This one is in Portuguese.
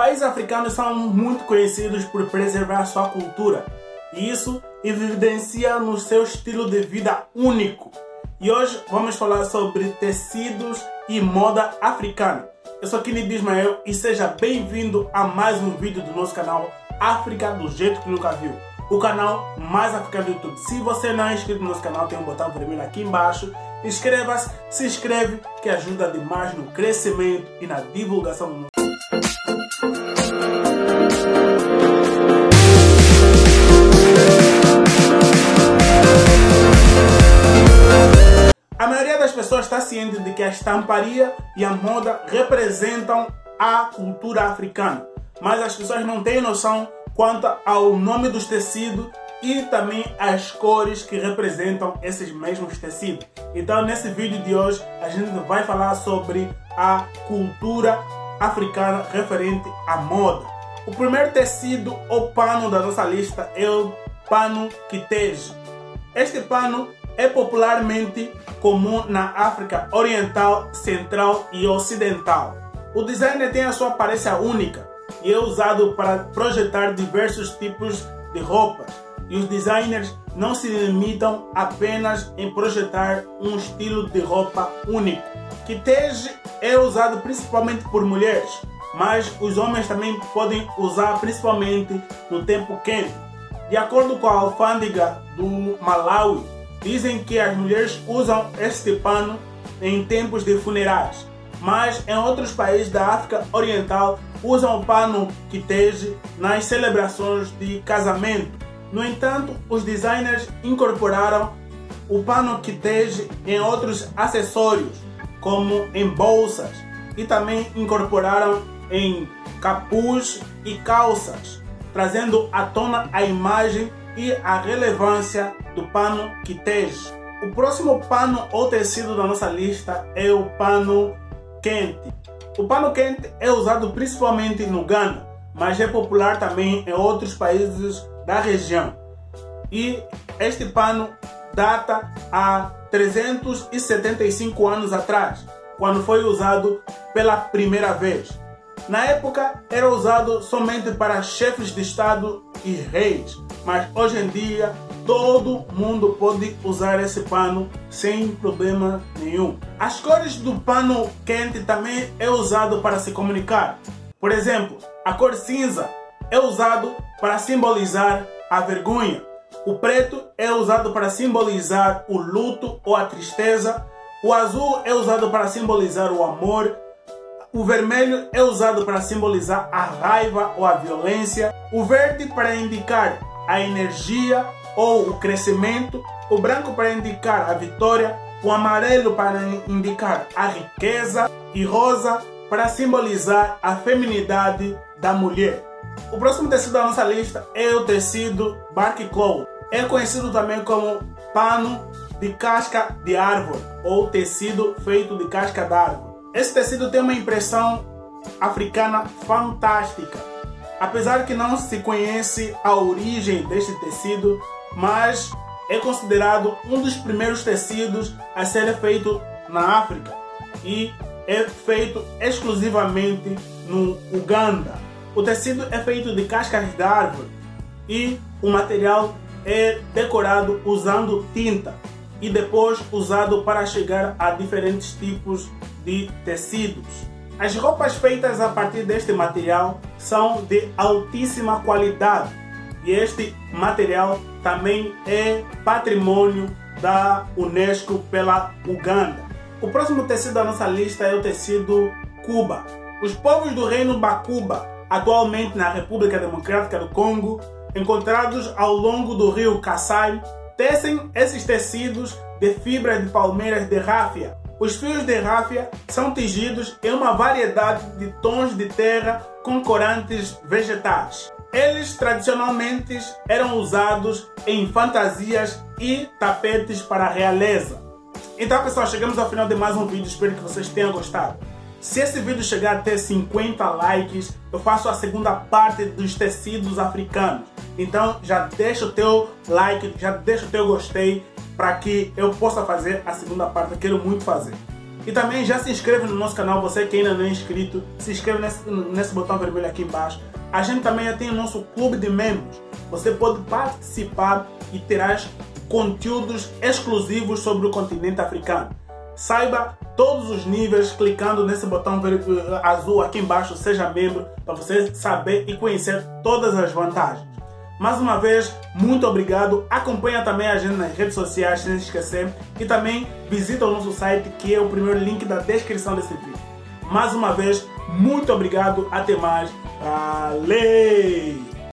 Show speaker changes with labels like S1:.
S1: Países africanos são muito conhecidos por preservar sua cultura, e isso evidencia no seu estilo de vida único. E hoje vamos falar sobre tecidos e moda africana. Eu sou Kini Ismael e seja bem-vindo a mais um vídeo do nosso canal África do jeito que nunca viu. O canal mais africano do YouTube. Se você não é inscrito no nosso canal, tem um botão vermelho aqui embaixo. Inscreva-se, se inscreve, que ajuda demais no crescimento e na divulgação do nosso está ciente de que a estamparia e a moda representam a cultura africana, mas as pessoas não têm noção quanto ao nome dos tecidos e também as cores que representam esses mesmos tecidos. Então, nesse vídeo de hoje, a gente vai falar sobre a cultura africana referente à moda. O primeiro tecido ou pano da nossa lista é o pano quitejo. Este pano é popularmente comum na África Oriental, Central e Ocidental. O designer tem a sua aparência única e é usado para projetar diversos tipos de roupas. E os designers não se limitam apenas em projetar um estilo de roupa único. Kitege é usado principalmente por mulheres, mas os homens também podem usar principalmente no tempo quente. De acordo com a alfândega do Malawi, dizem que as mulheres usam este pano em tempos de funerais, mas em outros países da África Oriental usam o pano kitege nas celebrações de casamento. No entanto, os designers incorporaram o pano kitege em outros acessórios, como em bolsas, e também incorporaram em capuz e calças, trazendo à tona a imagem e a relevância do pano kitege. O próximo pano ou tecido da nossa lista é o pano quente. O pano quente é usado principalmente no Ghana, mas é popular também em outros países da região. E este pano data a 375 anos atrás, quando foi usado pela primeira vez. Na época era usado somente para chefes de Estado e reis, mas hoje em dia todo mundo pode usar esse pano sem problema nenhum. As cores do pano quente também é usado para se comunicar. Por exemplo, a cor cinza é usado para simbolizar a vergonha. O preto é usado para simbolizar o luto ou a tristeza. O azul é usado para simbolizar o amor. O vermelho é usado para simbolizar a raiva ou a violência. O verde para indicar a energia ou o crescimento. O branco para indicar a vitória. O amarelo para indicar a riqueza. E rosa para simbolizar a feminidade da mulher. O próximo tecido da nossa lista é o tecido cloth. É conhecido também como pano de casca de árvore ou tecido feito de casca de árvore. Esse tecido tem uma impressão africana fantástica. Apesar que não se conhece a origem deste tecido, mas é considerado um dos primeiros tecidos a ser feito na África e é feito exclusivamente no Uganda. O tecido é feito de cascas de árvore e o material é decorado usando tinta e depois usado para chegar a diferentes tipos de tecidos. As roupas feitas a partir deste material são de altíssima qualidade e este material também é patrimônio da Unesco pela Uganda. O próximo tecido da nossa lista é o tecido Cuba. Os povos do reino Bakuba atualmente na República Democrática do Congo, encontrados ao longo do rio Kassai, tecem esses tecidos de fibra de palmeiras de ráfia. Os fios de ráfia são tingidos em uma variedade de tons de terra com corantes vegetais. Eles tradicionalmente eram usados em fantasias e tapetes para a realeza. Então, pessoal, chegamos ao final de mais um vídeo. Espero que vocês tenham gostado. Se esse vídeo chegar até 50 likes, eu faço a segunda parte dos tecidos africanos. Então já deixa o teu like, já deixa o teu gostei para que eu possa fazer a segunda parte. Quero muito fazer. E também já se inscreve no nosso canal, você que ainda não é inscrito, se inscreve nesse, nesse botão vermelho aqui embaixo. A gente também já tem o nosso clube de membros. Você pode participar e terás conteúdos exclusivos sobre o continente africano. Saiba todos os níveis clicando nesse botão azul aqui embaixo, seja membro, para você saber e conhecer todas as vantagens. Mais uma vez, muito obrigado. Acompanha também a gente nas redes sociais, sem esquecer. E também visita o nosso site, que é o primeiro link da descrição desse vídeo. Mais uma vez, muito obrigado. Até mais. Valeu!